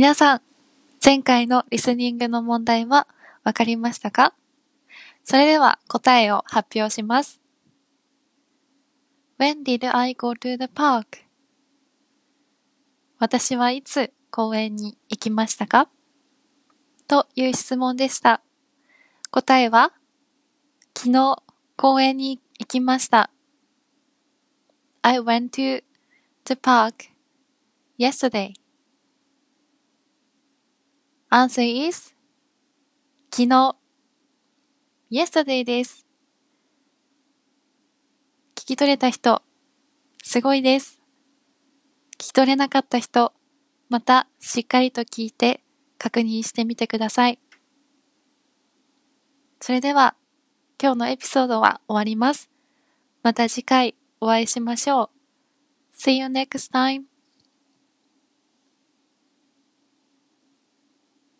皆さん、前回のリスニングの問題はわかりましたか？それでは答えを発表します。When did I go to the park? 私はいつ公園に行きましたか？という質問でした。答えは、昨日公園に行きました。I went to the park yesterday. Answer is 昨日 yesterday です。聞き取れた人、すごいです。聞き取れなかった人、またしっかりと聞いて確認してみてください。それでは、今日のエピソードは終わります。また次回お会いしましょう。See you next time.